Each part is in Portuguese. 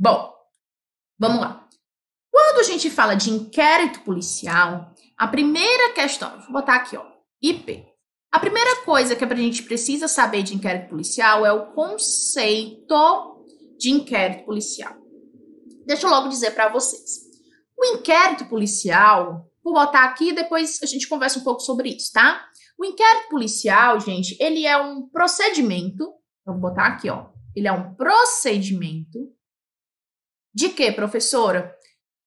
Bom, vamos lá. Quando a gente fala de inquérito policial, a primeira questão, vou botar aqui, ó, IP. A primeira coisa que a gente precisa saber de inquérito policial é o conceito de inquérito policial. Deixa eu logo dizer para vocês. O inquérito policial, vou botar aqui e depois a gente conversa um pouco sobre isso, tá? O inquérito policial, gente, ele é um procedimento, vou botar aqui, ó. Ele é um procedimento de quê, professora?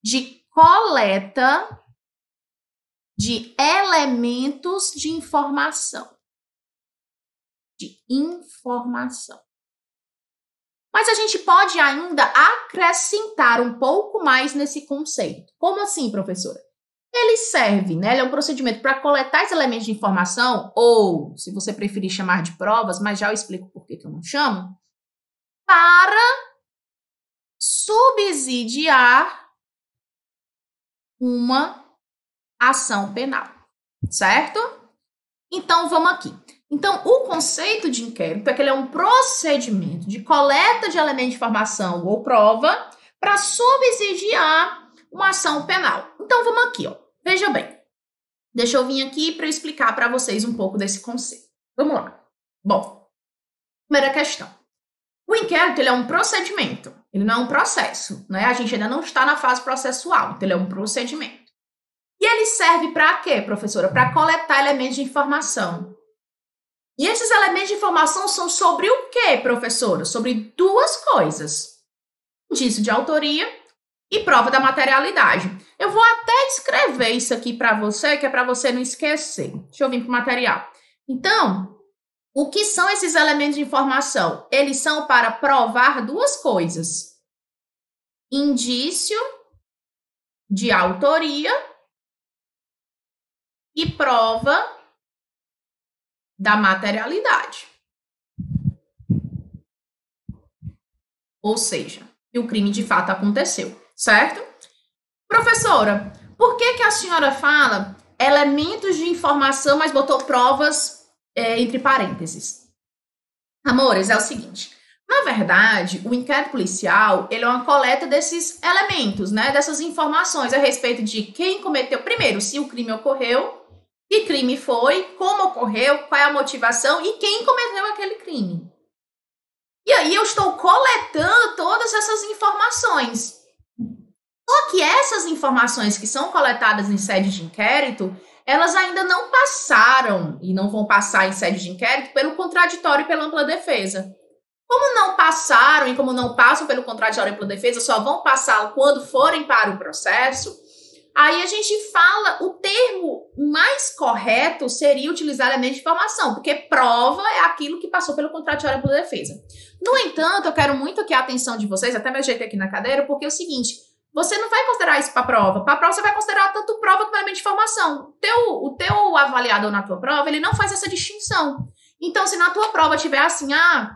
De coleta de elementos de informação. De informação. Mas a gente pode ainda acrescentar um pouco mais nesse conceito. Como assim, professora? Ele serve, né? Ele é um procedimento para coletar esses elementos de informação, ou, se você preferir chamar de provas, mas já eu explico por que, que eu não chamo, para subsidiar uma ação penal, certo? Então vamos aqui. Então, o conceito de inquérito é que ele é um procedimento de coleta de elementos de informação ou prova para subsidiar uma ação penal. Então, vamos aqui, ó. Veja bem. Deixa eu vir aqui para explicar para vocês um pouco desse conceito. Vamos lá. Bom, primeira questão. O inquérito ele é um procedimento, ele não é um processo, né? A gente ainda não está na fase processual, então ele é um procedimento. E ele serve para quê, professora? Para coletar elementos de informação. E esses elementos de informação são sobre o quê, professora? Sobre duas coisas: indício de autoria e prova da materialidade. Eu vou até escrever isso aqui para você, que é para você não esquecer. Deixa eu vir para o material. Então, o que são esses elementos de informação? Eles são para provar duas coisas: indício de autoria e prova da materialidade. Ou seja, que o crime de fato aconteceu, certo? Professora, por que, que a senhora fala elementos de informação, mas botou provas é, entre parênteses? Amores, é o seguinte. Na verdade, o inquérito policial, ele é uma coleta desses elementos, né? Dessas informações a respeito de quem cometeu, primeiro, se o crime ocorreu, que crime foi, como ocorreu, qual é a motivação e quem cometeu aquele crime. E aí eu estou coletando todas essas informações. Só que essas informações que são coletadas em sede de inquérito, elas ainda não passaram e não vão passar em sede de inquérito pelo contraditório e pela ampla defesa. Como não passaram e como não passam pelo contraditório e pela defesa, só vão passar quando forem para o processo, Aí a gente fala, o termo mais correto seria utilizar elementos de informação, porque prova é aquilo que passou pelo contraditório pela defesa. No entanto, eu quero muito aqui a atenção de vocês, até me ajeitei aqui na cadeira, porque é o seguinte, você não vai considerar isso para prova. Para prova, você vai considerar tanto prova como elemento de informação. Teu, o teu avaliador na tua prova, ele não faz essa distinção. Então, se na tua prova tiver assim, ah,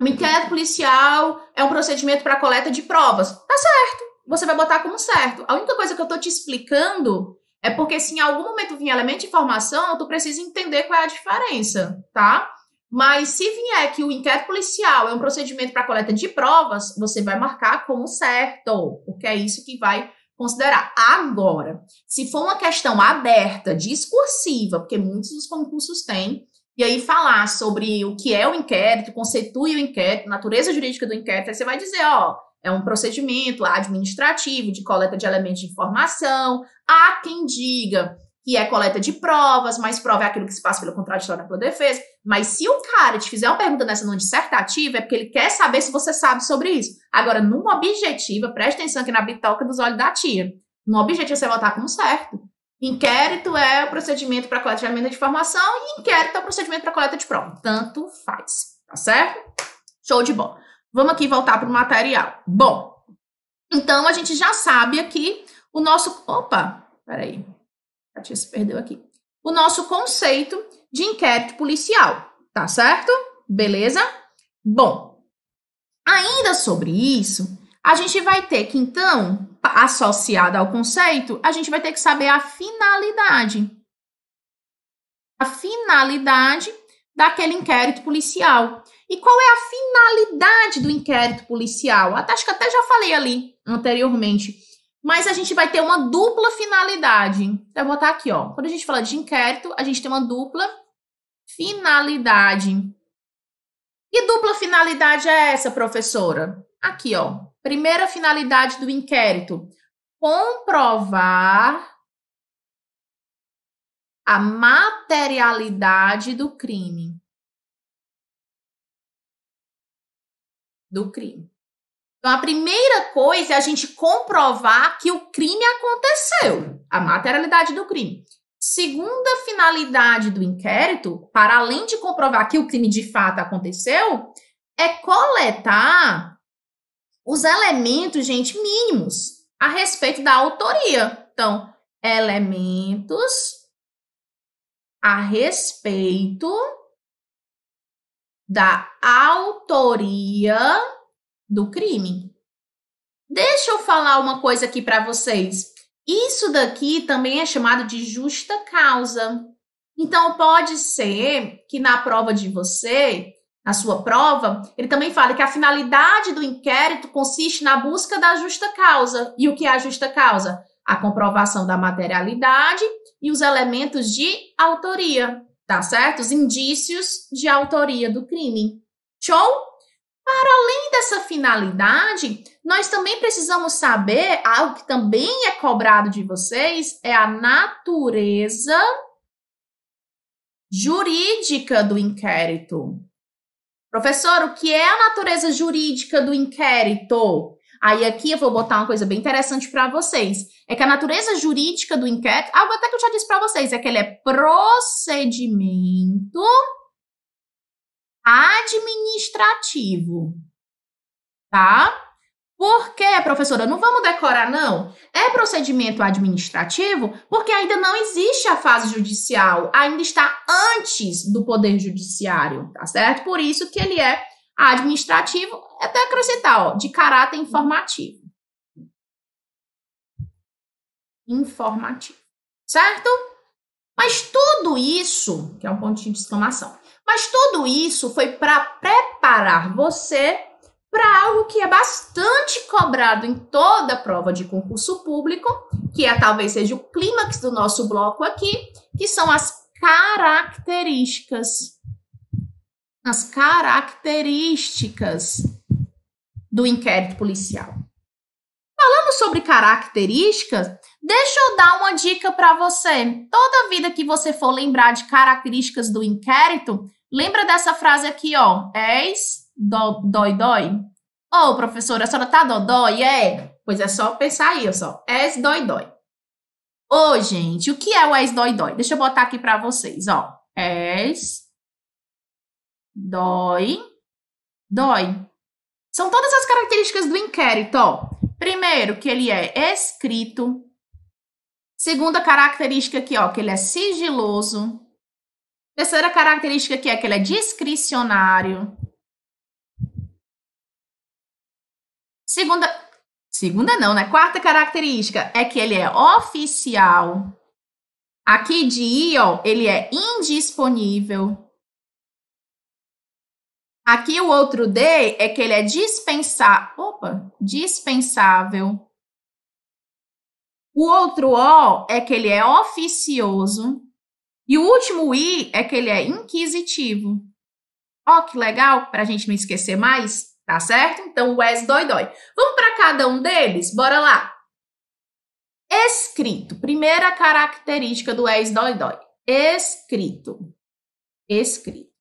o inquérito policial é um procedimento para coleta de provas, tá certo você vai botar como certo. A única coisa que eu tô te explicando é porque se em algum momento vir elemento de informação, tu precisa entender qual é a diferença, tá? Mas se vier que o inquérito policial é um procedimento para coleta de provas, você vai marcar como certo, porque é isso que vai considerar. Agora, se for uma questão aberta, discursiva, porque muitos dos concursos têm, e aí falar sobre o que é o inquérito, constitui o inquérito, natureza jurídica do inquérito, aí você vai dizer, ó, é um procedimento administrativo de coleta de elementos de informação. Há quem diga que é coleta de provas, mas prova é aquilo que se passa pelo contraditório pela defesa. Mas se o cara te fizer uma pergunta nessa numa dissertativa, é porque ele quer saber se você sabe sobre isso. Agora, numa objetiva, preste atenção aqui na bitoca dos olhos da tia. No objetivo, você votar como certo. Inquérito é o procedimento para coleta de elementos de informação e inquérito é o procedimento para coleta de prova. Tanto faz. Tá certo? Show de bola. Vamos aqui voltar para o material. Bom, então a gente já sabe aqui o nosso. Opa, peraí. A tia se perdeu aqui. O nosso conceito de inquérito policial, tá certo? Beleza? Bom, ainda sobre isso, a gente vai ter que, então, associada ao conceito, a gente vai ter que saber a finalidade. A finalidade daquele inquérito policial. E qual é a finalidade do inquérito policial? Até, acho que até já falei ali anteriormente. Mas a gente vai ter uma dupla finalidade. Vou botar aqui, ó. Quando a gente fala de inquérito, a gente tem uma dupla finalidade. Que dupla finalidade é essa, professora? Aqui, ó. Primeira finalidade do inquérito: comprovar a materialidade do crime. Do crime. Então, a primeira coisa é a gente comprovar que o crime aconteceu, a materialidade do crime. Segunda finalidade do inquérito, para além de comprovar que o crime de fato aconteceu, é coletar os elementos, gente, mínimos a respeito da autoria. Então, elementos a respeito da autoria do crime. Deixa eu falar uma coisa aqui para vocês. Isso daqui também é chamado de justa causa. Então, pode ser que na prova de você, na sua prova, ele também fala que a finalidade do inquérito consiste na busca da justa causa. E o que é a justa causa? A comprovação da materialidade e os elementos de autoria, tá certo? Os indícios de autoria do crime. Show? Para além dessa finalidade, nós também precisamos saber algo que também é cobrado de vocês, é a natureza jurídica do inquérito. Professor, o que é a natureza jurídica do inquérito? Aí aqui eu vou botar uma coisa bem interessante para vocês. É que a natureza jurídica do inquérito, algo até que eu já disse para vocês, é que ele é procedimento administrativo, tá? Por quê, professora? Não vamos decorar, não. É procedimento administrativo porque ainda não existe a fase judicial, ainda está antes do poder judiciário, tá certo? Por isso que ele é administrativo, até acrescentar, ó, de caráter informativo. Informativo, certo? Mas tudo isso, que é um pontinho de exclamação, mas tudo isso foi para preparar você para algo que é bastante cobrado em toda prova de concurso público, que é talvez seja o clímax do nosso bloco aqui, que são as características. As características do inquérito policial. Falando sobre características, deixa eu dar uma dica para você. Toda vida que você for lembrar de características do inquérito, Lembra dessa frase aqui, ó? És do, dói dói? Ô, oh, professora, a senhora tá dodói? É? Pois é só pensar aí, só. És dói dói. Ô, oh, gente, o que é o és dói dói? Deixa eu botar aqui para vocês, ó. És dói dói. São todas as características do inquérito, ó. Primeiro, que ele é escrito. Segunda característica aqui, ó, que ele é sigiloso. Terceira característica aqui é que ele é discricionário. Segunda, segunda não, né? Quarta característica é que ele é oficial. Aqui de I, ó, ele é indisponível. Aqui o outro D é que ele é dispensável. Opa, dispensável. O outro O é que ele é oficioso. E o último I é que ele é inquisitivo. Ó, que legal, para a gente não esquecer mais, tá certo? Então, o es dói dói. Vamos para cada um deles? Bora lá. Escrito. Primeira característica do es dói dói. Escrito. Escrito.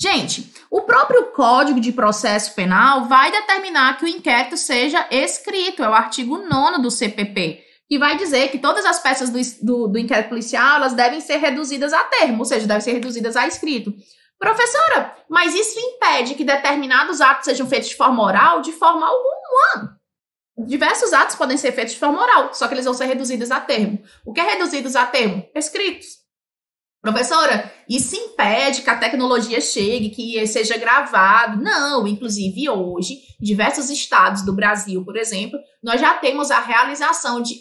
Gente, o próprio Código de Processo Penal vai determinar que o inquérito seja escrito, é o artigo 9 do CPP que vai dizer que todas as peças do, do, do inquérito policial elas devem ser reduzidas a termo, ou seja, devem ser reduzidas a escrito. Professora, mas isso impede que determinados atos sejam feitos de forma oral? De forma alguma. Diversos atos podem ser feitos de forma oral, só que eles vão ser reduzidos a termo. O que é reduzidos a termo? Escritos. Professora, isso impede que a tecnologia chegue, que seja gravado. Não, inclusive hoje, em diversos estados do Brasil, por exemplo, nós já temos a realização de,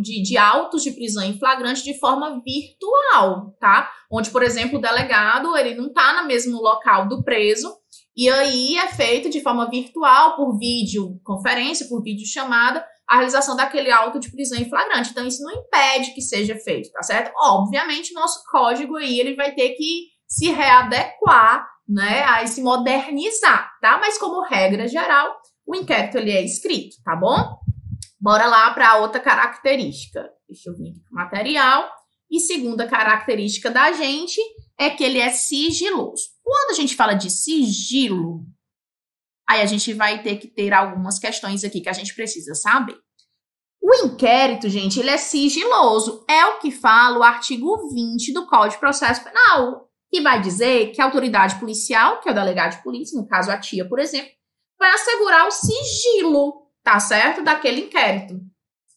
de, de autos de prisão em flagrante de forma virtual, tá? Onde, por exemplo, o delegado ele não está no mesmo local do preso E aí é feito de forma virtual, por vídeo conferência, por vídeo chamada, a realização daquele auto de prisão em flagrante. Então, isso não impede que seja feito, tá certo? Obviamente, nosso código aí, ele vai ter que se readequar, né, a se modernizar, tá? Mas como regra geral, o inquérito ele é escrito, tá bom? Bora lá para outra característica. Deixa eu vir aqui o material. E segunda característica da gente é que ele é sigiloso. Quando a gente fala de sigilo, aí a gente vai ter que ter algumas questões aqui que a gente precisa saber. O inquérito, gente, ele é sigiloso. É o que fala o artigo 20 do Código de Processo Penal, que vai dizer que a autoridade policial, que é o delegado de polícia, no caso a tia, por exemplo, vai assegurar o sigilo, tá certo, daquele inquérito.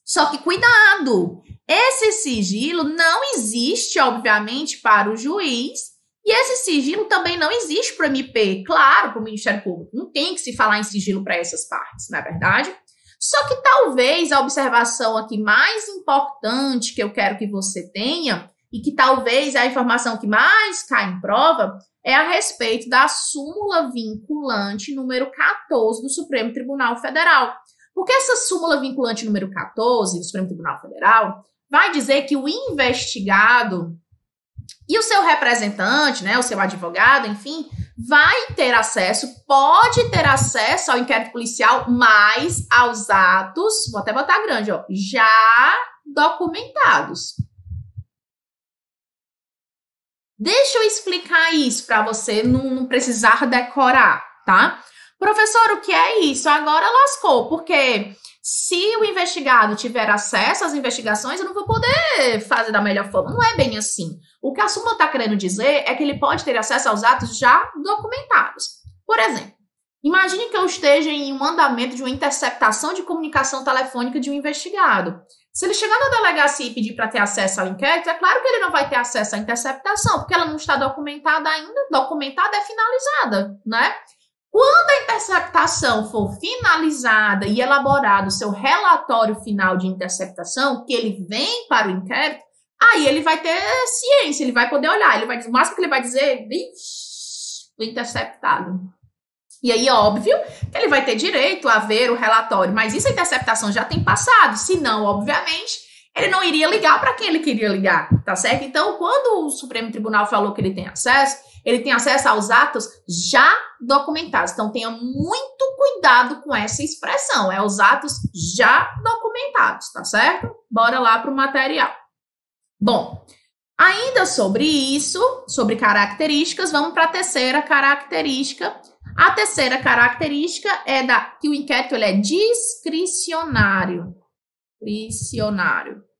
Só que cuidado, esse sigilo não existe, obviamente, para o juiz, e esse sigilo também não existe para o MP, claro, para o Ministério Público. Não tem que se falar em sigilo para essas partes, não é verdade? Só que talvez a observação aqui mais importante que eu quero que você tenha, e que talvez é a informação que mais cai em prova, é a respeito da súmula vinculante número 14 do Supremo Tribunal Federal. Porque essa súmula vinculante número 14 do Supremo Tribunal Federal vai dizer que o investigado e o seu representante, né, o seu advogado, enfim, vai ter acesso, pode ter acesso ao inquérito policial, mas aos atos, vou até botar grande, ó, já documentados. Deixa eu explicar isso para você não, não precisar decorar, tá? Professor, o que é isso? Agora lascou, porque se o investigado tiver acesso às investigações, eu não vou poder fazer da melhor forma. Não é bem assim. O que a súmula está querendo dizer é que ele pode ter acesso aos atos já documentados. Por exemplo, imagine que eu esteja em um andamento de uma interceptação de comunicação telefônica de um investigado. Se ele chegar na delegacia e pedir para ter acesso ao inquérito, é claro que ele não vai ter acesso à interceptação, porque ela não está documentada ainda. Documentada é finalizada, né? Quando a interceptação for finalizada e elaborado o seu relatório final de interceptação, que ele vem para o inquérito, aí ele vai ter ciência, ele vai poder olhar, ele vai o máximo que ele vai dizer, o interceptado. E aí, óbvio, que ele vai ter direito a ver o relatório, mas isso a interceptação já tem passado, senão, obviamente, ele não iria ligar para quem ele queria ligar, tá certo? Então, quando o Supremo Tribunal falou que ele tem acesso, ele tem acesso aos atos já documentados. Então, tenha muito cuidado com essa expressão. É os atos já documentados, tá certo? Bora lá para o material. Bom, ainda sobre isso, sobre características, vamos para a terceira característica. A terceira característica é da que o inquérito ele é discricionário. Discricionário.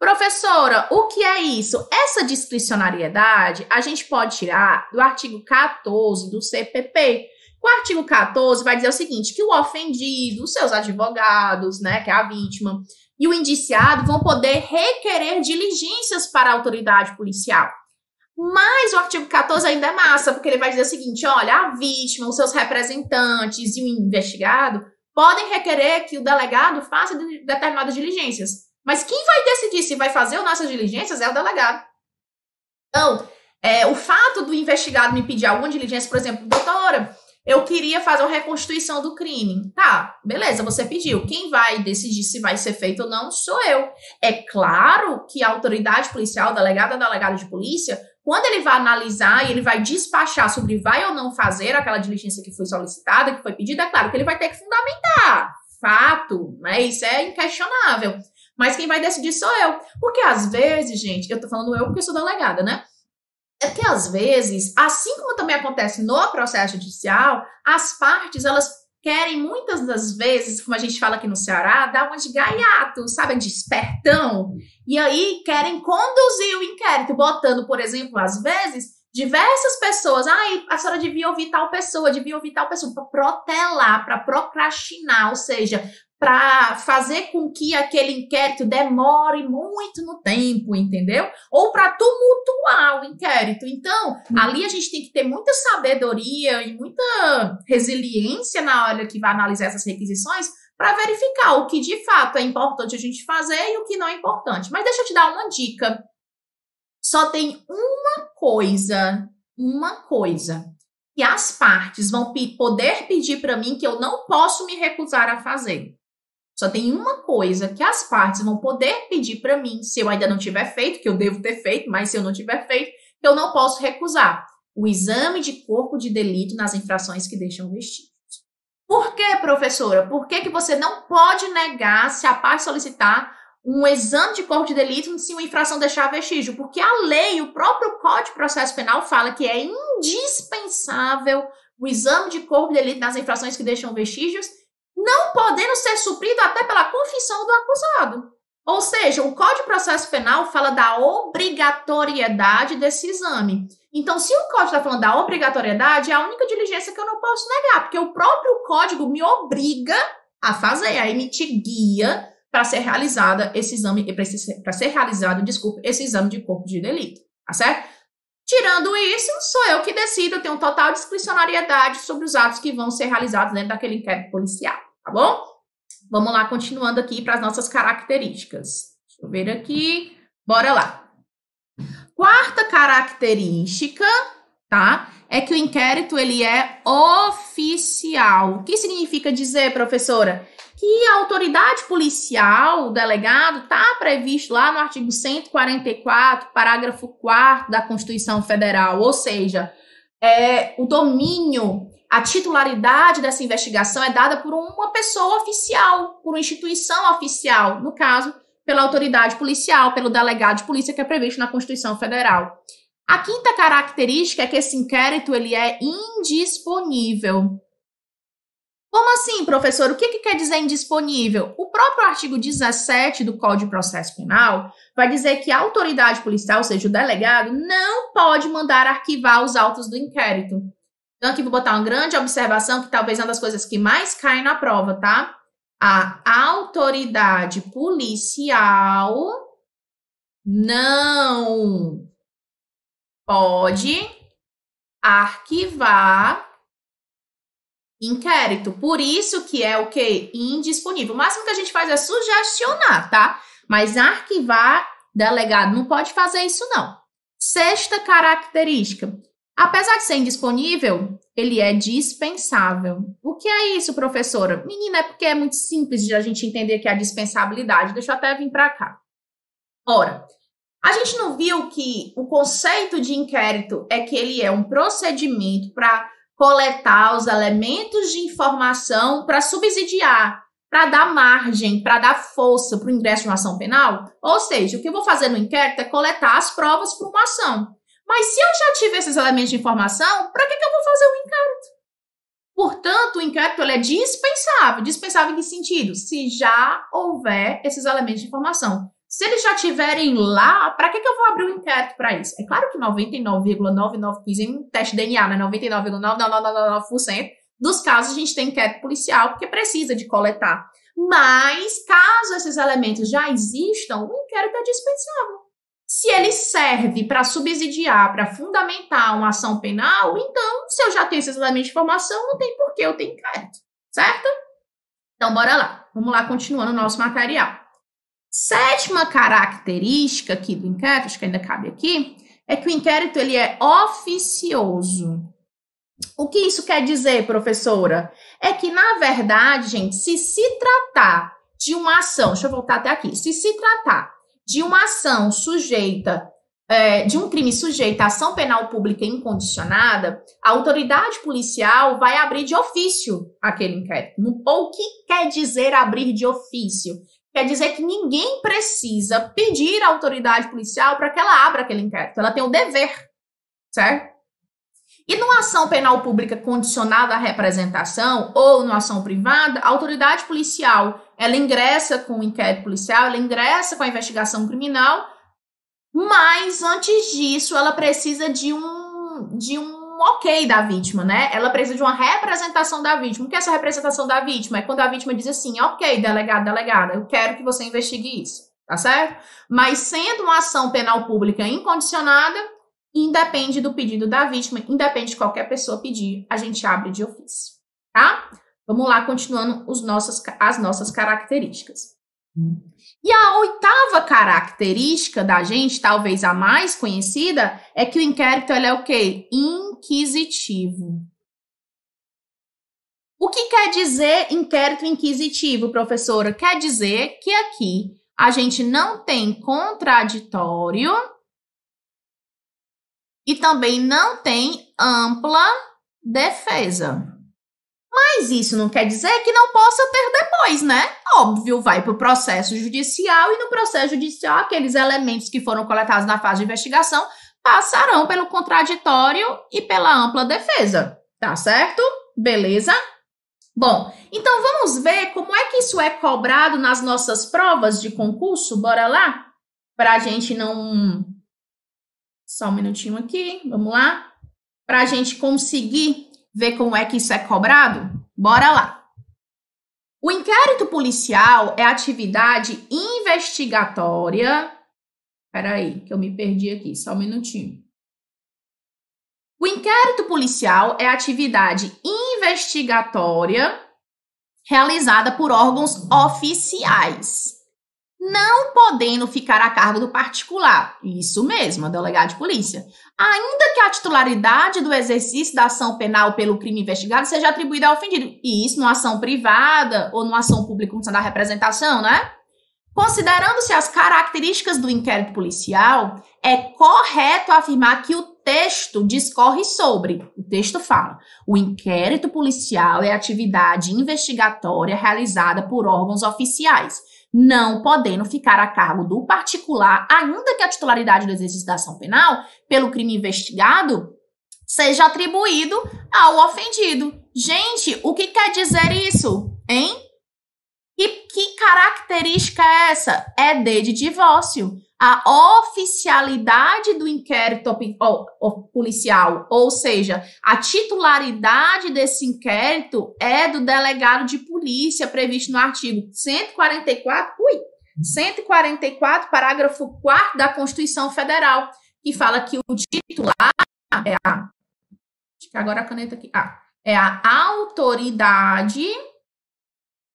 Professora, o que é isso? Essa discricionariedade a gente pode tirar do artigo 14 do CPP. O artigo 14 vai dizer o seguinte: que o ofendido, os seus advogados, né, que é a vítima, e o indiciado vão poder requerer diligências para a autoridade policial. Mas o artigo 14 ainda é massa, porque ele vai dizer o seguinte: olha, a vítima, os seus representantes e o investigado podem requerer que o delegado faça determinadas diligências. Mas quem vai decidir se vai fazer ou não essas diligências é o delegado. Então, é, o fato do investigado me pedir alguma diligência, por exemplo, doutora, eu queria fazer uma reconstituição do crime. Tá, beleza, você pediu. Quem vai decidir se vai ser feito ou não sou eu. É claro que a autoridade policial, o delegado ou delegado de polícia, quando ele vai analisar e ele vai despachar sobre vai ou não fazer aquela diligência que foi solicitada, que foi pedida, é claro que ele vai ter que fundamentar. Fato, né? Isso é inquestionável. Mas quem vai decidir sou eu. Porque às vezes, gente, eu tô falando eu porque sou delegada, né? É que às vezes, assim como também acontece no processo judicial, as partes, elas querem muitas das vezes, como a gente fala aqui no Ceará, dar uma de gaiato, sabe, de espertão. E aí querem conduzir o inquérito, botando, por exemplo, às vezes, diversas pessoas. Ai, a senhora devia ouvir tal pessoa, devia ouvir tal pessoa, para protelar, para procrastinar, ou seja, para fazer com que aquele inquérito demore muito no tempo, entendeu? Ou para tumultuar o inquérito. Então, uhum. ali a gente tem que ter muita sabedoria e muita resiliência na hora que vai analisar essas requisições para verificar o que de fato é importante a gente fazer e o que não é importante. Mas deixa eu te dar uma dica. Só tem uma coisa, uma coisa que as partes vão poder pedir para mim que eu não posso me recusar a fazer. Só tem uma coisa que as partes vão poder pedir para mim, se eu ainda não tiver feito, que eu devo ter feito, mas se eu não tiver feito, eu não posso recusar. O exame de corpo de delito nas infrações que deixam vestígios. Por que, professora? Por que, que você não pode negar se a parte solicitar um exame de corpo de delito se uma infração deixar vestígio? Porque a lei, o próprio Código de Processo Penal fala que é indispensável o exame de corpo de delito nas infrações que deixam vestígios, não podendo ser suprido até pela confissão do acusado. Ou seja, o Código de Processo Penal fala da obrigatoriedade desse exame. Então, se o código está falando da obrigatoriedade, é a única diligência que eu não posso negar, porque o próprio código me obriga a fazer, a emitir guia para ser realizada esse exame, para ser realizado, desculpe, esse exame de corpo de delito, tá certo? Tirando isso, sou eu que decido, eu tenho total discricionariedade sobre os atos que vão ser realizados dentro daquele inquérito policial, tá bom? Vamos lá, continuando aqui para as nossas características. Deixa eu ver aqui. Bora lá. Quarta característica, tá? É que o inquérito ele é oficial. O que significa dizer, professora? Que a autoridade policial, o delegado, está previsto lá no artigo 144, parágrafo 4 da Constituição Federal, ou seja, é, o domínio a titularidade dessa investigação é dada por uma pessoa oficial, por uma instituição oficial, no caso, pela autoridade policial, pelo delegado de polícia que é previsto na Constituição Federal. A quinta característica é que esse inquérito ele é indisponível. Como assim, professor? O que, que quer dizer indisponível? O próprio artigo 17 do Código de Processo Penal vai dizer que a autoridade policial, ou seja, o delegado, não pode mandar arquivar os autos do inquérito. Então, aqui vou botar uma grande observação, que talvez é uma das coisas que mais cai na prova, tá? A autoridade policial não pode arquivar inquérito. Por isso que é o que? Indisponível. O máximo que a gente faz é sugestionar, tá? Mas arquivar, delegado não pode fazer isso, não. Sexta característica Apesar de ser indisponível, ele é dispensável. O que é isso, professora? Menina, é porque é muito simples de a gente entender que é a dispensabilidade. Deixa eu até vir para cá. Ora, a gente não viu que o conceito de inquérito é que ele é um procedimento para coletar os elementos de informação para subsidiar, para dar margem, para dar força para o ingresso de uma ação penal? Ou seja, o que eu vou fazer no inquérito é coletar as provas para uma ação. Mas se eu já tive esses elementos de informação, para que, que eu vou fazer o inquérito? Portanto, o inquérito é dispensável. Dispensável em que sentido? Se já houver esses elementos de informação. Se eles já estiverem lá, para que, que eu vou abrir um inquérito para isso? É claro que 99,9915 em teste DNA, né? 99,9999% dos casos a gente tem inquérito policial porque precisa de coletar. Mas, caso esses elementos já existam, o inquérito é dispensável. Se ele serve para subsidiar, para fundamentar uma ação penal, então, se eu já tenho esses elementos de informação, não tem por que eu ter inquérito, certo? Então, bora lá. Vamos lá, continuando o nosso material. Sétima característica aqui do inquérito, acho que ainda cabe aqui, é que o inquérito ele é oficioso. O que isso quer dizer, professora? É que, na verdade, gente, se se tratar de uma ação, deixa eu voltar até aqui, se se tratar de uma ação sujeita, é, de um crime sujeito à ação penal pública incondicionada, a autoridade policial vai abrir de ofício aquele inquérito. O que quer dizer abrir de ofício? Quer dizer que ninguém precisa pedir à autoridade policial para que ela abra aquele inquérito. Ela tem o dever, certo? E numa ação penal pública condicionada à representação ou numa ação privada, a autoridade policial ela ingressa com o inquérito policial, ela ingressa com a investigação criminal, mas antes disso ela precisa de um, de um ok da vítima, né? Ela precisa de uma representação da vítima. O que é essa representação da vítima? É quando a vítima diz assim, ok, delegado, delegada, eu quero que você investigue isso, tá certo? Mas sendo uma ação penal pública incondicionada, independe do pedido da vítima, independe de qualquer pessoa pedir, a gente abre de ofício, tá? Vamos lá, continuando os nossos, as nossas características. E a oitava característica da gente, talvez a mais conhecida, é que o inquérito é o quê? Inquisitivo. O que quer dizer inquérito inquisitivo, professora? Quer dizer que aqui a gente não tem contraditório e também não tem ampla defesa. Mas isso não quer dizer que não possa ter depois, né? Óbvio, vai para o processo judicial e no processo judicial aqueles elementos que foram coletados na fase de investigação passarão pelo contraditório e pela ampla defesa. Tá certo? Beleza? Bom, então vamos ver como é que isso é cobrado nas nossas provas de concurso. Bora lá? Para a gente não. Só um minutinho aqui, vamos lá. Para a gente conseguir ver como é que isso é cobrado? Bora lá. O inquérito policial é atividade investigatória. Peraí, que eu me perdi aqui, só um minutinho. O inquérito policial é atividade investigatória realizada por órgãos oficiais, não podendo ficar a cargo do particular. Isso mesmo, a delegado de polícia. Ainda que a titularidade do exercício da ação penal pelo crime investigado seja atribuída ao ofendido. E isso numa ação privada ou numa ação pública como da representação, né? Considerando-se as características do inquérito policial, é correto afirmar que o texto discorre sobre. O texto fala: o inquérito policial é atividade investigatória realizada por órgãos oficiais, não podendo ficar a cargo do particular, ainda que a titularidade do exercício da ação penal pelo crime investigado seja atribuído ao ofendido. Gente, o que quer dizer isso, hein? E que característica é essa? É D de divórcio a oficialidade do inquérito policial, ou seja, a titularidade desse inquérito é do delegado de polícia previsto no artigo 144, ui, 144, parágrafo 4 da Constituição Federal, que fala que o titular é a acho que agora a caneta aqui, ah, é a autoridade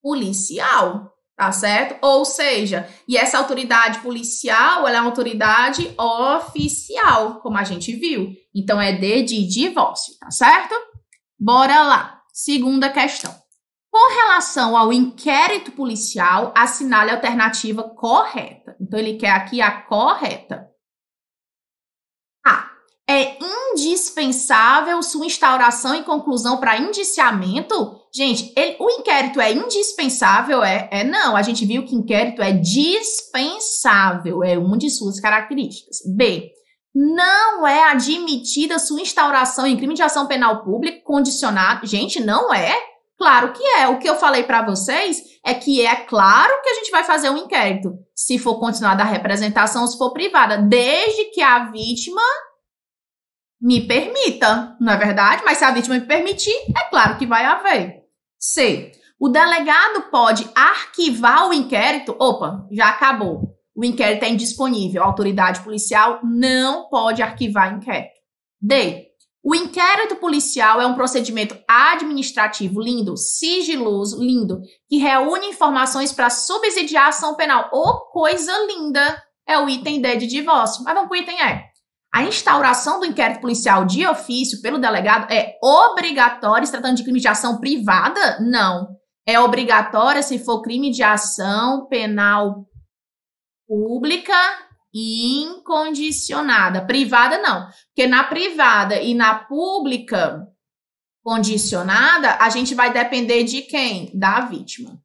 policial tá certo? Ou seja, e essa autoridade policial, ela é uma autoridade oficial, como a gente viu. Então é D de divórcio, tá certo? Bora lá. Segunda questão. Com relação ao inquérito policial, assinale a alternativa correta. Então ele quer aqui a correta é indispensável sua instauração e conclusão para indiciamento? Gente, ele, o inquérito é indispensável? É, é não. A gente viu que inquérito é dispensável, é uma de suas características. B. Não é admitida sua instauração em crime de ação penal pública condicionado. Gente, não é? Claro que é. O que eu falei para vocês é que é claro que a gente vai fazer um inquérito, se for continuada a representação, se for privada, desde que a vítima me permita, não é verdade? Mas se a vítima me permitir, é claro que vai haver. C. O delegado pode arquivar o inquérito. Opa, já acabou. O inquérito é indisponível. A autoridade policial não pode arquivar inquérito. D. O inquérito policial é um procedimento administrativo lindo, sigiloso, lindo, que reúne informações para subsidiar a ação penal. Ô, oh, coisa linda! É o item D de divórcio. Mas vamos para o item E. A instauração do inquérito policial de ofício pelo delegado é obrigatória se tratando de crime de ação privada? Não. É obrigatória se for crime de ação penal pública e incondicionada. Privada, não. Porque na privada e na pública condicionada, a gente vai depender de quem? Da vítima.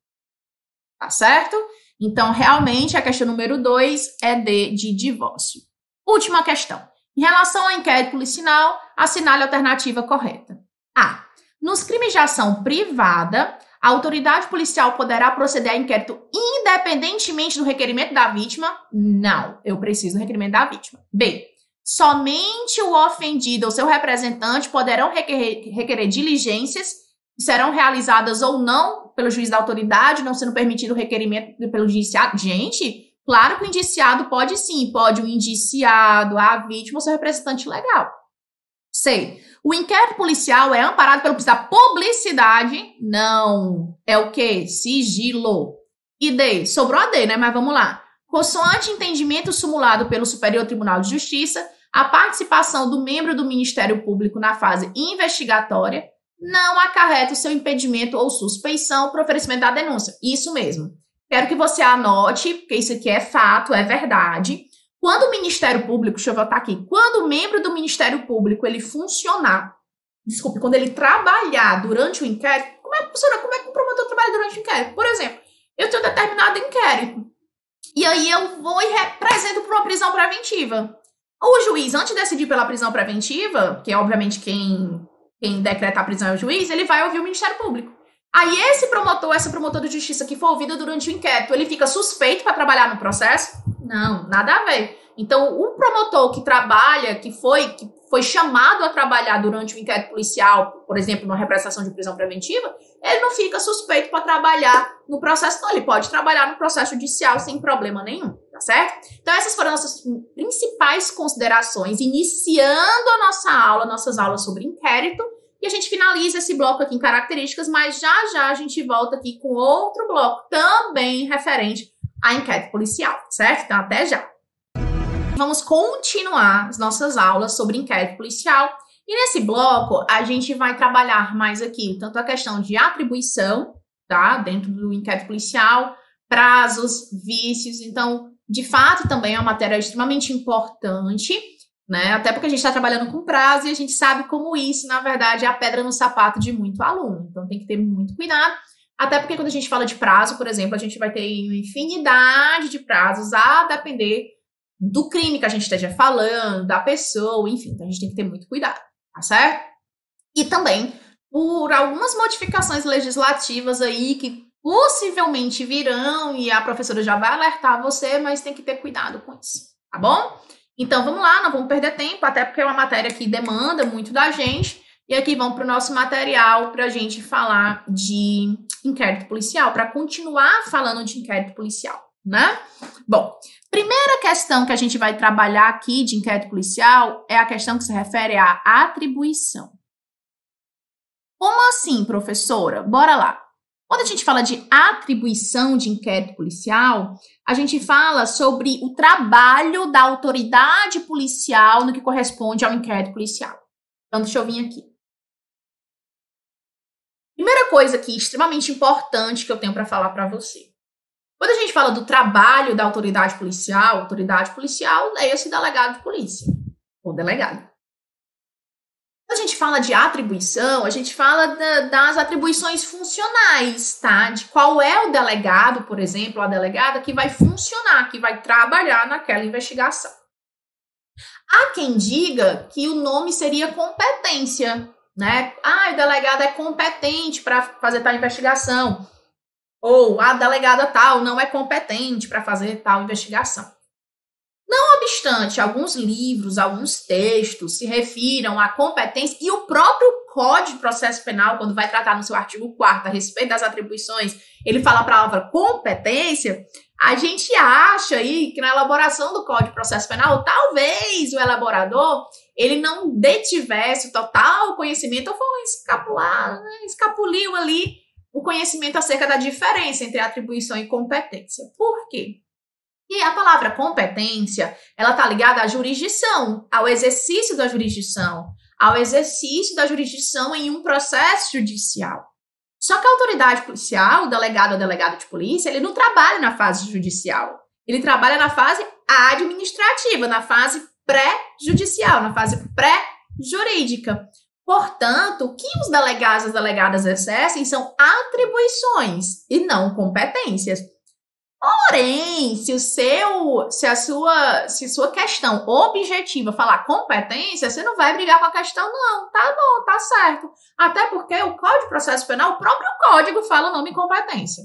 Tá certo? Então, realmente, a questão número 2 é de, de divórcio. Última questão. Em relação ao inquérito policial, assinale a alternativa correta. A. Nos crimes de ação privada, a autoridade policial poderá proceder a inquérito independentemente do requerimento da vítima? Não, eu preciso do requerimento da vítima. B. Somente o ofendido ou seu representante poderão requerer, requerer diligências que serão realizadas ou não pelo juiz da autoridade, não sendo permitido o requerimento pelo judiciário. Gente, Claro que o indiciado pode sim, pode o indiciado, a vítima ou seu representante legal. C. O inquérito policial é amparado pelo da publicidade? Não. É o quê? Sigilo. E D, sobrou a D, né? Mas vamos lá. Consoante entendimento simulado pelo Superior Tribunal de Justiça, a participação do membro do Ministério Público na fase investigatória não acarreta o seu impedimento ou suspeição para oferecimento da denúncia. Isso mesmo. Quero que você anote, porque isso aqui é fato, é verdade. Quando o Ministério Público, deixa eu voltar aqui, quando o membro do Ministério Público ele funcionar, desculpe, quando ele trabalhar durante o inquérito, como é funciona? Como é que o promotor trabalha durante o inquérito? Por exemplo, eu tenho determinado inquérito, e aí eu vou e represento por uma prisão preventiva. O juiz, antes de decidir pela prisão preventiva, que é obviamente quem, quem decreta a prisão é o juiz, ele vai ouvir o Ministério Público. Aí esse promotor, essa promotora de justiça que for ouvida durante o inquérito, ele fica suspeito para trabalhar no processo? Não, nada a ver. Então, o promotor que trabalha, que foi, que foi chamado a trabalhar durante o inquérito policial, por exemplo, numa repressação de prisão preventiva, ele não fica suspeito para trabalhar no processo, não. Ele pode trabalhar no processo judicial sem problema nenhum, tá certo? Então, essas foram nossas principais considerações, iniciando a nossa aula, nossas aulas sobre inquérito. E a gente finaliza esse bloco aqui em características, mas já já a gente volta aqui com outro bloco também referente a inquérito policial, certo? Então, até já. Vamos continuar as nossas aulas sobre inquérito policial. E nesse bloco, a gente vai trabalhar mais aqui, tanto a questão de atribuição, tá? Dentro do inquérito policial, prazos, vícios. Então, de fato, também é uma matéria extremamente importante né? Até porque a gente está trabalhando com prazo e a gente sabe como isso, na verdade, é a pedra no sapato de muito aluno. Então tem que ter muito cuidado. Até porque quando a gente fala de prazo, por exemplo, a gente vai ter uma infinidade de prazos a depender do crime que a gente esteja falando, da pessoa, enfim. Então a gente tem que ter muito cuidado, tá certo? E também por algumas modificações legislativas aí que possivelmente virão e a professora já vai alertar você, mas tem que ter cuidado com isso, tá bom? Então vamos lá, não vamos perder tempo, até porque é uma matéria que demanda muito da gente. E aqui vamos para o nosso material para a gente falar de inquérito policial, para continuar falando de inquérito policial, né? Bom, primeira questão que a gente vai trabalhar aqui de inquérito policial é a questão que se refere à atribuição. Como assim, professora? Bora lá. Quando a gente fala de atribuição de inquérito policial, a gente fala sobre o trabalho da autoridade policial no que corresponde ao inquérito policial. Então, deixa eu vir aqui. Primeira coisa aqui, extremamente importante que eu tenho para falar para você. Quando a gente fala do trabalho da autoridade policial, autoridade policial, leia-se delegado de polícia, ou delegado. A gente fala de atribuição, a gente fala da, das atribuições funcionais, tá? De qual é o delegado, por exemplo, a delegada que vai funcionar, que vai trabalhar naquela investigação. Há quem diga que o nome seria competência, né? Ah, o delegado é competente para fazer tal investigação. Ou a delegada tal não é competente para fazer tal investigação. Não obstante, alguns livros, alguns textos se refiram à competência e o próprio Código de Processo Penal, quando vai tratar no seu artigo 4 a respeito das atribuições, ele fala a palavra competência, a gente acha aí que na elaboração do Código de Processo Penal, talvez o elaborador ele não detivesse o total conhecimento ou foi escapular, né, escapuliu ali o conhecimento acerca da diferença entre atribuição e competência. Por quê? E a palavra competência, ela está ligada à jurisdição, ao exercício da jurisdição, ao exercício da jurisdição em um processo judicial. Só que a autoridade policial, o delegado ou delegado de polícia, ele não trabalha na fase judicial. Ele trabalha na fase administrativa, na fase pré-judicial, na fase pré-jurídica. Portanto, o que os delegados e delegadas exercem são atribuições e não competências. Porém, se o seu, se a sua, se sua questão objetiva falar competência, você não vai brigar com a questão, não. Tá bom, tá certo. Até porque o Código de Processo Penal, o próprio código fala o nome competência.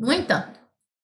No entanto,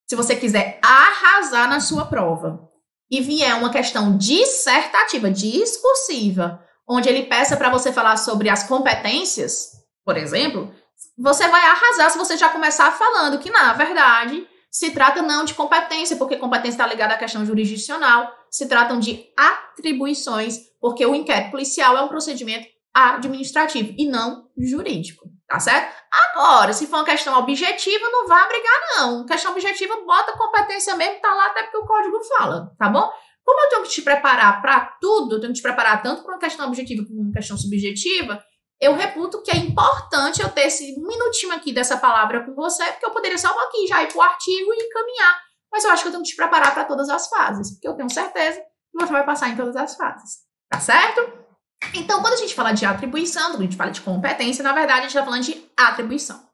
se você quiser arrasar na sua prova e vier uma questão dissertativa, discursiva, onde ele peça para você falar sobre as competências, por exemplo, você vai arrasar se você já começar falando que, na verdade, se trata não de competência, porque competência está ligada à questão jurisdicional, se tratam de atribuições, porque o inquérito policial é um procedimento administrativo e não jurídico, tá certo? Agora, se for uma questão objetiva, não vai brigar, não. Questão objetiva, bota competência mesmo, tá lá até porque o código fala, tá bom? Como eu tenho que te preparar para tudo, eu tenho que te preparar tanto para uma questão objetiva como uma questão subjetiva, eu reputo que é importante eu ter esse minutinho aqui dessa palavra com você, porque eu poderia só aqui já ir pro artigo e caminhar. Mas eu acho que eu tenho que te preparar para todas as fases, porque eu tenho certeza que você vai passar em todas as fases. Tá certo? Então, quando a gente fala de atribuição, quando a gente fala de competência, na verdade, a gente está falando de atribuição.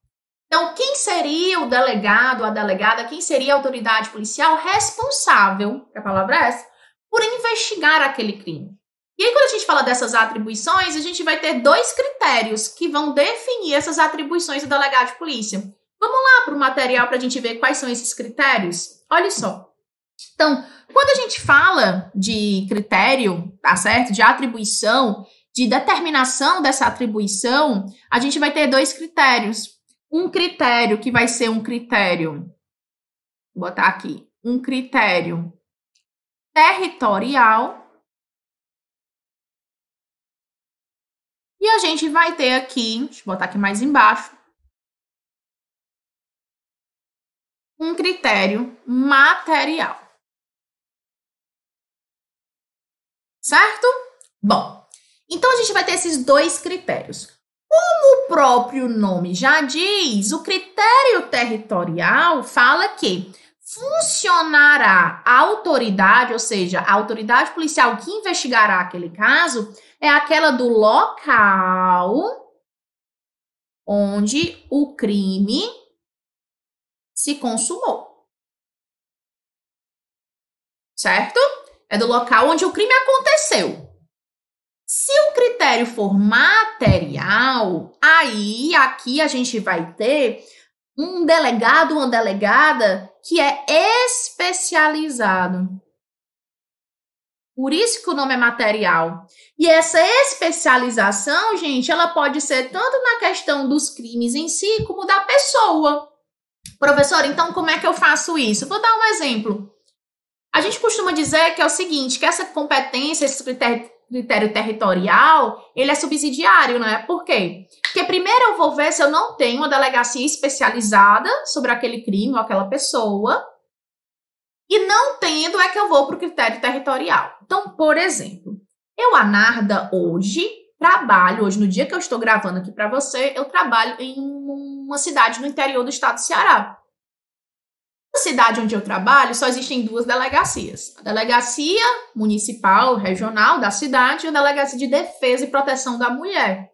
Então, quem seria o delegado, a delegada, quem seria a autoridade policial responsável, que a palavra é essa, por investigar aquele crime? E aí, quando a gente fala dessas atribuições, a gente vai ter dois critérios que vão definir essas atribuições do delegado de polícia. Vamos lá para o material para a gente ver quais são esses critérios? Olha só. Então, quando a gente fala de critério, tá certo? De atribuição, de determinação dessa atribuição, a gente vai ter dois critérios. Um critério que vai ser um critério, vou botar aqui, um critério territorial. E a gente vai ter aqui, deixa eu botar aqui mais embaixo, um critério material. Certo? Bom, então a gente vai ter esses dois critérios. Como o próprio nome já diz, o critério territorial fala que funcionará a autoridade, ou seja, a autoridade policial que investigará aquele caso, é aquela do local onde o crime se consumou. Certo? É do local onde o crime aconteceu. Se o critério for material, aí aqui a gente vai ter um delegado, uma delegada que é especializado. Por isso que o nome é material. E essa especialização, gente, ela pode ser tanto na questão dos crimes em si, como da pessoa. Professor, então como é que eu faço isso? Vou dar um exemplo. A gente costuma dizer que é o seguinte, que essa competência, esse critério, critério territorial, ele é subsidiário, né? Por quê? Porque primeiro eu vou ver se eu não tenho uma delegacia especializada sobre aquele crime ou aquela pessoa, e não tendo é que eu vou para o critério territorial. Então, por exemplo, eu, Anarda, hoje trabalho, hoje no dia que eu estou gravando aqui para você, eu trabalho em uma cidade no interior do estado do Ceará. Na cidade onde eu trabalho, só existem duas delegacias: a delegacia municipal, regional da cidade e a delegacia de defesa e proteção da mulher.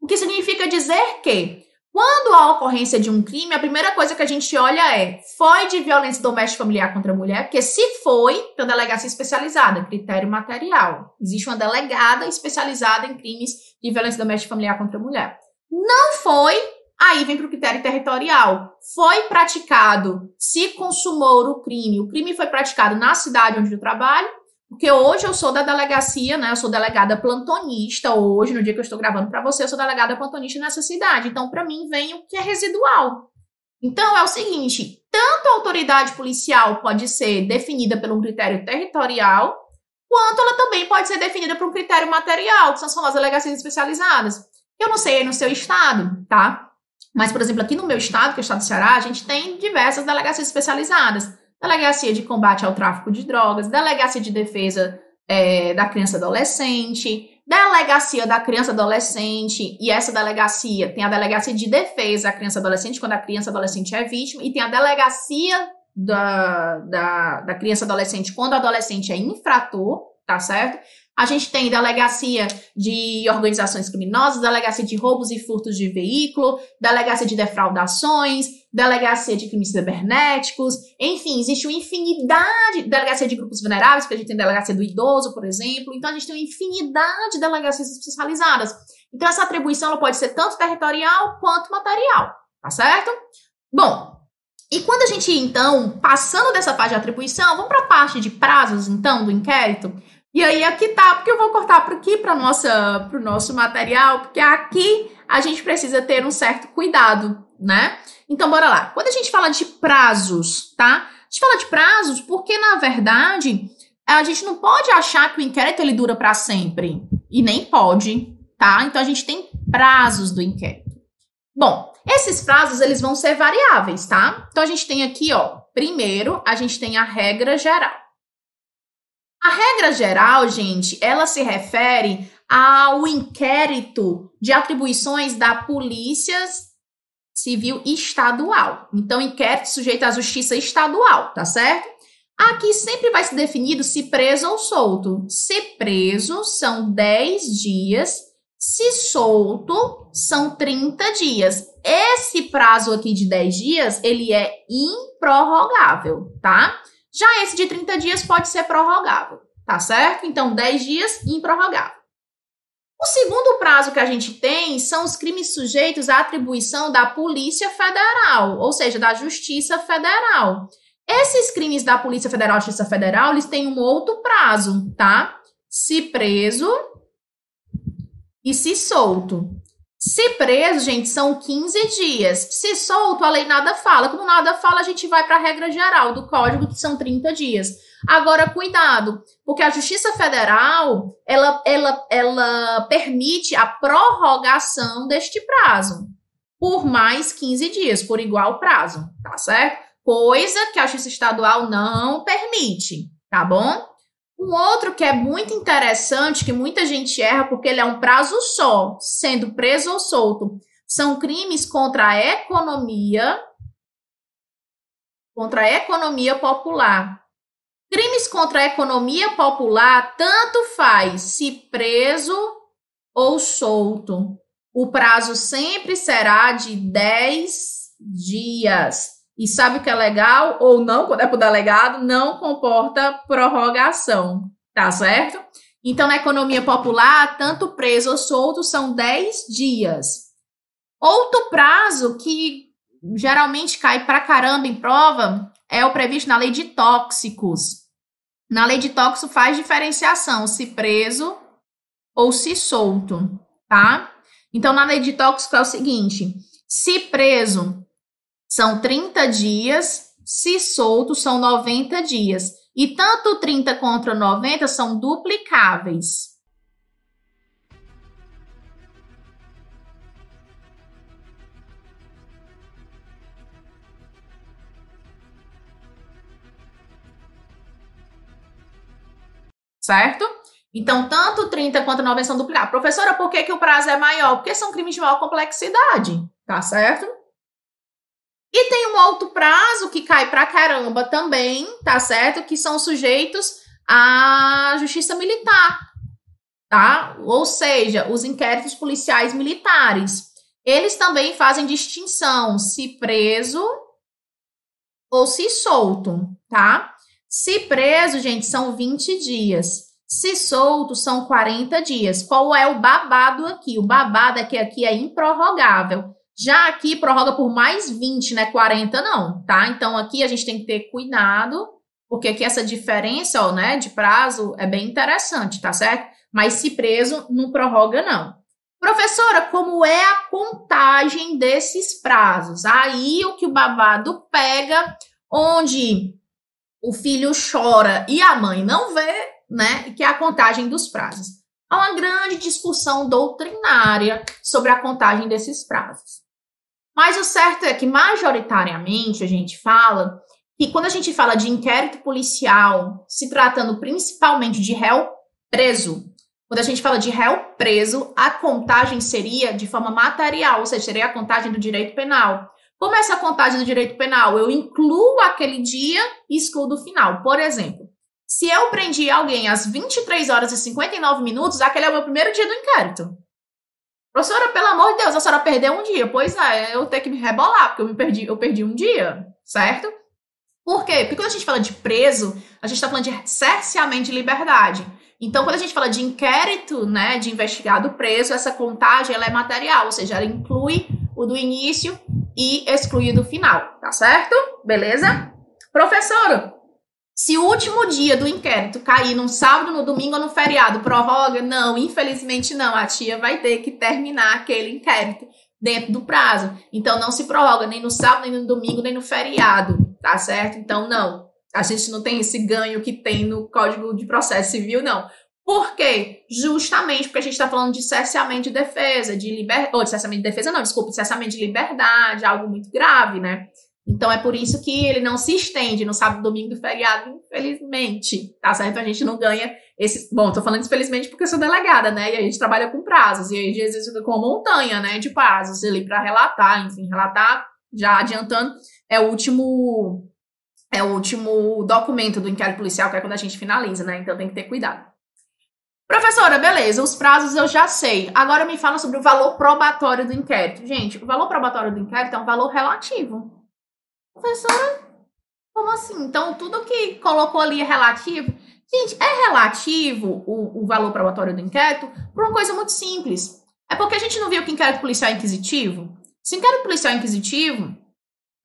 O que significa dizer que, quando há ocorrência de um crime, a primeira coisa que a gente olha é: foi de violência doméstica familiar contra a mulher? Porque se foi, tem uma delegacia especializada, critério material. Existe uma delegada especializada em crimes de violência doméstica familiar contra a mulher. Não foi, Aí vem para o critério territorial. Foi praticado, se consumou o crime, o crime foi praticado na cidade onde eu trabalho, porque hoje eu sou da delegacia, né? Eu sou delegada plantonista. Hoje, no dia que eu estou gravando para você, eu sou delegada plantonista nessa cidade. Então, para mim, vem o que é residual. Então, é o seguinte: tanto a autoridade policial pode ser definida um critério territorial, quanto ela também pode ser definida por um critério material, que são as famosas delegacias especializadas. Eu não sei aí no seu estado, tá? Mas, por exemplo, aqui no meu estado, que é o estado do Ceará, a gente tem diversas delegacias especializadas. Delegacia de combate ao tráfico de drogas, delegacia de defesa é, da criança e adolescente, delegacia da criança e adolescente, e essa delegacia tem a delegacia de defesa da criança e adolescente, quando a criança e adolescente é vítima, e tem a delegacia da, da, da criança e adolescente quando o adolescente é infrator, tá certo? A gente tem delegacia de organizações criminosas, delegacia de roubos e furtos de veículo, delegacia de defraudações, delegacia de crimes cibernéticos, enfim, existe uma infinidade, delegacia de grupos vulneráveis, porque a gente tem delegacia do idoso, por exemplo, então a gente tem uma infinidade de delegacias especializadas. Então essa atribuição ela pode ser tanto territorial quanto material, tá certo? Bom, e quando a gente, então, passando dessa parte de atribuição, vamos para a parte de prazos, então, do inquérito. E aí aqui tá, porque eu vou cortar por aqui para nossa o nosso material, porque aqui a gente precisa ter um certo cuidado, né? Então bora lá. Quando a gente fala de prazos, tá? A gente fala de prazos porque na verdade a gente não pode achar que o inquérito ele dura para sempre e nem pode, tá? Então a gente tem prazos do inquérito. Bom, esses prazos eles vão ser variáveis, tá? Então a gente tem aqui, ó, primeiro a gente tem a regra geral. A regra geral, gente, ela se refere ao inquérito de atribuições da Polícia Civil Estadual. Então, inquérito sujeito à justiça estadual, tá certo? Aqui sempre vai ser definido se preso ou solto. Se preso são 10 dias, se solto são 30 dias. Esse prazo aqui de 10 dias, ele é improrrogável, tá? Já esse de 30 dias pode ser prorrogável, tá certo? Então, 10 dias improrrogável. O segundo prazo que a gente tem são os crimes sujeitos à atribuição da Polícia Federal, ou seja, da Justiça Federal. Esses crimes da Polícia Federal Justiça Federal, eles têm um outro prazo, tá? Se preso e se solto. Se preso, gente, são 15 dias. Se solto, a lei nada fala. Como nada fala, a gente vai para a regra geral do código, que são 30 dias. Agora, cuidado, porque a Justiça Federal, ela, ela, ela permite a prorrogação deste prazo por mais 15 dias, por igual prazo, tá certo? Coisa que a Justiça Estadual não permite, tá bom? Um outro que é muito interessante, que muita gente erra porque ele é um prazo só, sendo preso ou solto, são crimes contra a economia, contra a economia popular. Crimes contra a economia popular tanto faz se preso ou solto. O prazo sempre será de 10 dias. E sabe o que é legal ou não, quando é o delegado, não comporta prorrogação, tá certo? Então, na economia popular, tanto preso ou solto são 10 dias. Outro prazo que geralmente cai pra caramba em prova é o previsto na lei de tóxicos. Na lei de tóxicos faz diferenciação se preso ou se solto, tá? Então, na lei de tóxicos é o seguinte: se preso, são 30 dias, se solto são 90 dias. E tanto 30 contra 90 são duplicáveis. Certo? Então, tanto 30 quanto 90 são duplicados. Professora, por que, que o prazo é maior? Porque são crimes de maior complexidade, tá certo? Prazo que cai pra caramba também, tá certo? Que são sujeitos à justiça militar, tá? Ou seja, os inquéritos policiais militares. Eles também fazem distinção se preso ou se solto, tá? Se preso, gente, são 20 dias. Se solto, são 40 dias. Qual é o babado aqui? O babado é que aqui é improrrogável. Já aqui prorroga por mais 20, né? 40 não, tá? Então aqui a gente tem que ter cuidado, porque aqui essa diferença, ó, né, de prazo é bem interessante, tá certo? Mas se preso, não prorroga não. Professora, como é a contagem desses prazos? Aí o que o babado pega, onde o filho chora e a mãe não vê, né? Que é a contagem dos prazos. Há uma grande discussão doutrinária sobre a contagem desses prazos. Mas o certo é que, majoritariamente, a gente fala que quando a gente fala de inquérito policial, se tratando principalmente de réu preso, quando a gente fala de réu preso, a contagem seria de forma material, ou seja, seria a contagem do direito penal. Como essa contagem do direito penal? Eu incluo aquele dia e excluo do final. Por exemplo, se eu prendi alguém às 23 horas e 59 minutos, aquele é o meu primeiro dia do inquérito. Professora, pelo amor de Deus, a senhora perdeu um dia. Pois é, eu tenho que me rebolar, porque eu me perdi, eu perdi um dia, certo? Por quê? Porque quando a gente fala de preso, a gente está falando de cerceamento de liberdade. Então, quando a gente fala de inquérito, né, de investigado preso, essa contagem ela é material, ou seja, ela inclui o do início e exclui o do final, tá certo? Beleza? Professora, se o último dia do inquérito cair num sábado, no domingo ou no feriado, prorroga? Não, infelizmente não. A tia vai ter que terminar aquele inquérito dentro do prazo. Então não se prorroga nem no sábado, nem no domingo, nem no feriado, tá certo? Então não. A gente não tem esse ganho que tem no Código de Processo Civil, não. Por quê? Justamente porque a gente está falando de cessamento de defesa, de liberdade. Ou de de defesa, não, desculpa, de de liberdade, algo muito grave, né? Então é por isso que ele não se estende no sábado, domingo do feriado, infelizmente. Tá certo? A gente não ganha esse. Bom, tô falando infelizmente porque eu sou delegada, né? E a gente trabalha com prazos. E aí, às vezes, fica com uma montanha, né? De prazos ali para relatar, enfim, relatar, já adiantando, é o último. É o último documento do inquérito policial, que é quando a gente finaliza, né? Então tem que ter cuidado. Professora, beleza, os prazos eu já sei. Agora me fala sobre o valor probatório do inquérito. Gente, o valor probatório do inquérito é um valor relativo. Professora, como assim? Então, tudo que colocou ali é relativo? Gente, é relativo o, o valor probatório do inquérito por uma coisa muito simples. É porque a gente não viu que inquérito policial é inquisitivo? Se inquérito policial é inquisitivo,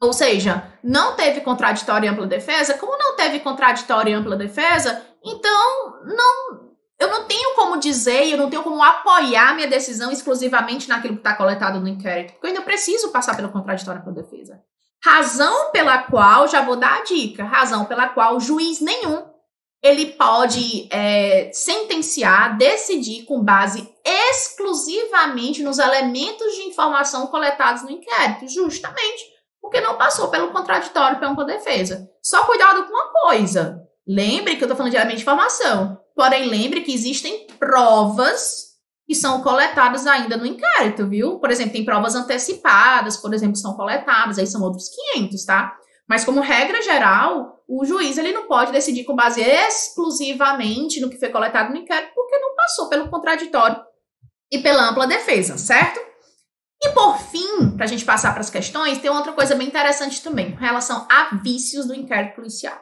ou seja, não teve contraditório e ampla defesa, como não teve contraditório e ampla defesa, então não, eu não tenho como dizer, eu não tenho como apoiar minha decisão exclusivamente naquilo que está coletado no inquérito, porque eu ainda preciso passar pelo contraditório e ampla defesa. Razão pela qual, já vou dar a dica, razão pela qual juiz nenhum ele pode é, sentenciar, decidir com base exclusivamente nos elementos de informação coletados no inquérito, justamente porque não passou pelo contraditório pela defesa. Só cuidado com uma coisa. Lembre que eu estou falando de elemento de informação. Porém, lembre que existem provas que são coletadas ainda no inquérito, viu? Por exemplo, tem provas antecipadas, por exemplo, são coletadas, aí são outros 500, tá? Mas como regra geral, o juiz ele não pode decidir com base exclusivamente no que foi coletado no inquérito, porque não passou pelo contraditório e pela ampla defesa, certo? E por fim, para a gente passar para as questões, tem outra coisa bem interessante também, com relação a vícios do inquérito policial.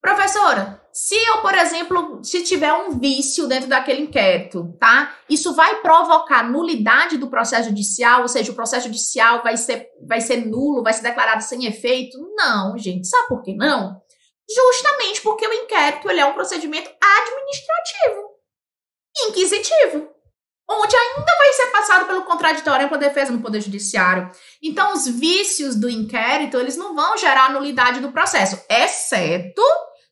Professora, se eu, por exemplo, se tiver um vício dentro daquele inquérito, tá? Isso vai provocar nulidade do processo judicial, ou seja, o processo judicial vai ser, vai ser nulo, vai ser declarado sem efeito? Não, gente. Sabe por que não? Justamente porque o inquérito ele é um procedimento administrativo, inquisitivo, onde ainda vai ser passado pelo contraditório para defesa no Poder Judiciário. Então, os vícios do inquérito, eles não vão gerar nulidade do processo, exceto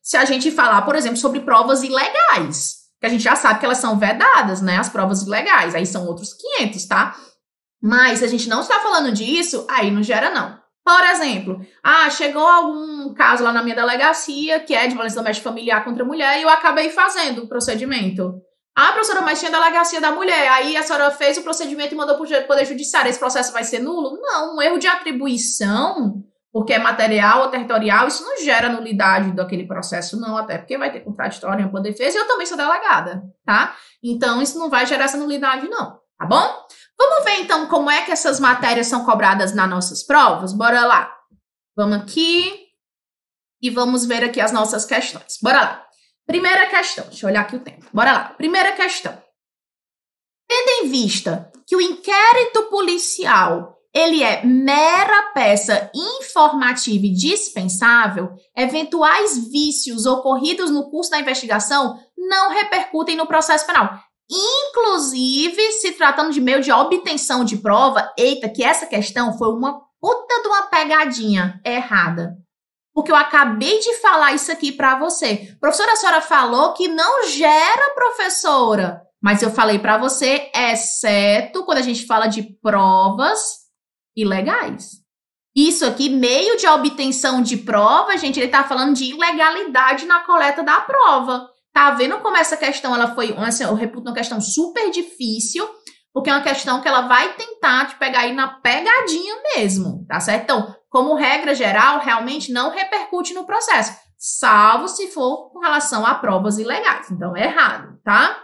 se a gente falar, por exemplo, sobre provas ilegais, que a gente já sabe que elas são vedadas, né? As provas ilegais, aí são outros 500, tá? Mas se a gente não está falando disso, aí não gera não. Por exemplo, ah, chegou algum caso lá na minha delegacia que é de violência doméstica familiar contra a mulher e eu acabei fazendo o procedimento. Ah, professora, mas tinha delegacia da mulher. Aí a senhora fez o procedimento e mandou para o Poder Judiciário. Esse processo vai ser nulo? Não, um erro de atribuição porque é material ou territorial, isso não gera nulidade daquele processo, não, até porque vai ter contraditório ampla defesa e eu também sou delegada, tá? Então, isso não vai gerar essa nulidade, não, tá bom? Vamos ver, então, como é que essas matérias são cobradas nas nossas provas? Bora lá. Vamos aqui e vamos ver aqui as nossas questões. Bora lá. Primeira questão, deixa eu olhar aqui o tempo. Bora lá. Primeira questão. Tendo em vista que o inquérito policial ele é mera peça informativa e dispensável, eventuais vícios ocorridos no curso da investigação não repercutem no processo penal. Inclusive, se tratando de meio de obtenção de prova, eita, que essa questão foi uma puta de uma pegadinha errada. Porque eu acabei de falar isso aqui para você. Professora, a senhora falou que não gera, professora. Mas eu falei para você, exceto quando a gente fala de provas ilegais. Isso aqui, meio de obtenção de prova, gente, ele está falando de ilegalidade na coleta da prova. Tá vendo como essa questão ela foi, assim, eu reputo uma questão super difícil, porque é uma questão que ela vai tentar te pegar aí na pegadinha mesmo, tá certo? Então, como regra geral, realmente não repercute no processo, salvo se for com relação a provas ilegais. Então, é errado, tá?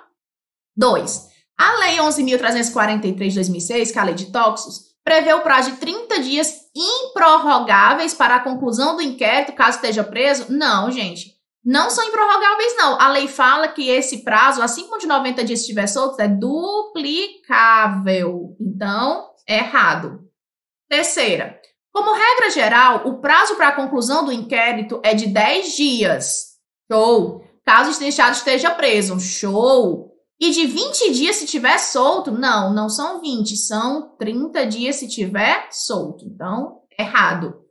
Dois, a Lei 11.343 de 2006, que é a Lei de Tóxicos, prevê o prazo de 30 dias improrrogáveis para a conclusão do inquérito, caso esteja preso? Não, gente. Não são improrrogáveis, não. A lei fala que esse prazo, assim como de 90 dias estiver solto, é duplicável. Então, é errado. Terceira, como regra geral, o prazo para a conclusão do inquérito é de 10 dias. Show! Caso o iniciado esteja preso. Show! E de 20 dias se tiver solto? Não, não são 20, são 30 dias se tiver solto. Então, errado.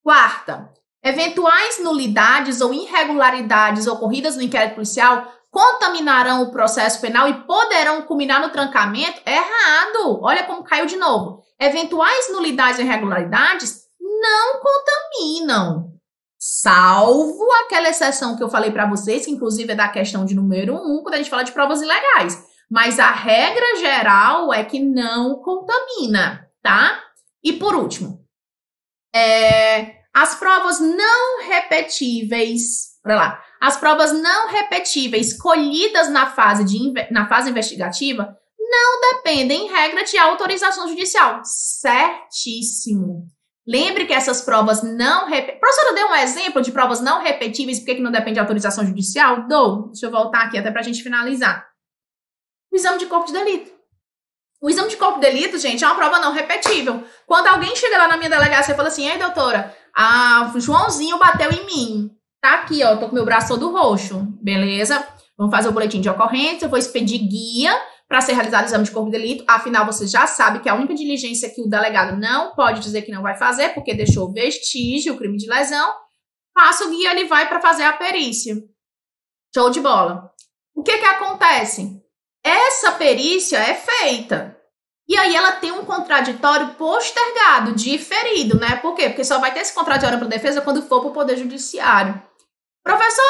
Quarta, eventuais nulidades ou irregularidades ocorridas no inquérito policial contaminarão o processo penal e poderão culminar no trancamento, errado. Olha como caiu de novo. Eventuais nulidades e irregularidades não contaminam. Salvo aquela exceção que eu falei para vocês, que inclusive é da questão de número um, quando a gente fala de provas ilegais. Mas a regra geral é que não contamina, tá? E por último, é, as provas não repetíveis, olha lá, as provas não repetíveis colhidas na fase, de, na fase investigativa não dependem, em regra, de autorização judicial. Certíssimo. Lembre que essas provas não repetíveis. Professora, deu um exemplo de provas não repetíveis, por que não depende de autorização judicial? Dou. Deixa eu voltar aqui até para a gente finalizar. O exame de corpo de delito. O exame de corpo de delito, gente, é uma prova não repetível. Quando alguém chega lá na minha delegacia e fala assim: ei, doutora, a Joãozinho bateu em mim. Tá aqui, ó, tô com meu braço todo roxo. Beleza? Vamos fazer o boletim de ocorrência, eu vou expedir guia para ser realizado o exame de corpo de delito. Afinal, você já sabe que a única diligência que o delegado não pode dizer que não vai fazer, porque deixou vestígio, crime de lesão. Passa o guia, ele vai para fazer a perícia. Show de bola. O que que acontece? Essa perícia é feita. E aí ela tem um contraditório postergado, diferido, né? Por quê? Porque só vai ter esse contraditório para defesa quando for para o Poder Judiciário. Professora,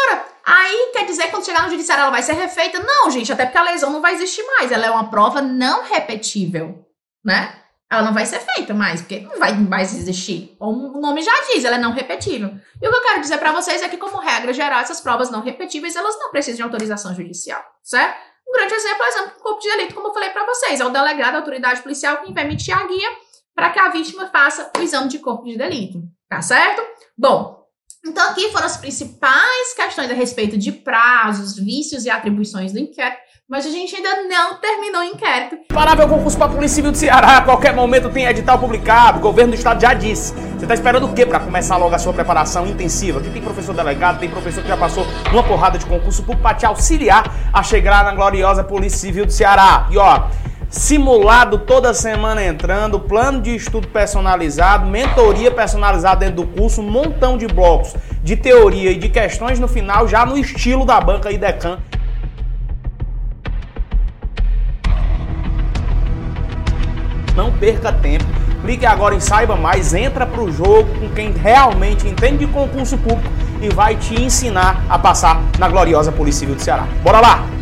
aí quer dizer que quando chegar no judiciário ela vai ser refeita? Não, gente, até porque a lesão não vai existir mais. Ela é uma prova não repetível, né? Ela não vai ser feita mais, porque não vai mais existir. O nome já diz, ela é não repetível. E o que eu quero dizer para vocês é que, como regra geral, essas provas não repetíveis, elas não precisam de autorização judicial, certo? Um grande exemplo é o exemplo do corpo de delito, como eu falei para vocês. É o delegado da autoridade policial que vai emitir a guia para que a vítima faça o exame de corpo de delito, tá certo? Bom, então, aqui foram as principais questões a respeito de prazos, vícios e atribuições do inquérito. Mas a gente ainda não terminou o inquérito. Parável concurso para a Polícia Civil do Ceará. A qualquer momento tem edital publicado. O governo do estado já disse. Você está esperando o quê para começar logo a sua preparação intensiva? Aqui tem professor delegado, tem professor que já passou uma porrada de concurso para te auxiliar a chegar na gloriosa Polícia Civil do Ceará. E ó, simulado toda semana entrando, plano de estudo personalizado, mentoria personalizada dentro do curso, um montão de blocos de teoria e de questões no final, já no estilo da banca IDECAN. Não perca tempo. Clique agora em Saiba Mais, entra para o jogo com quem realmente entende de concurso público e vai te ensinar a passar na gloriosa Polícia Civil do Ceará. Bora lá!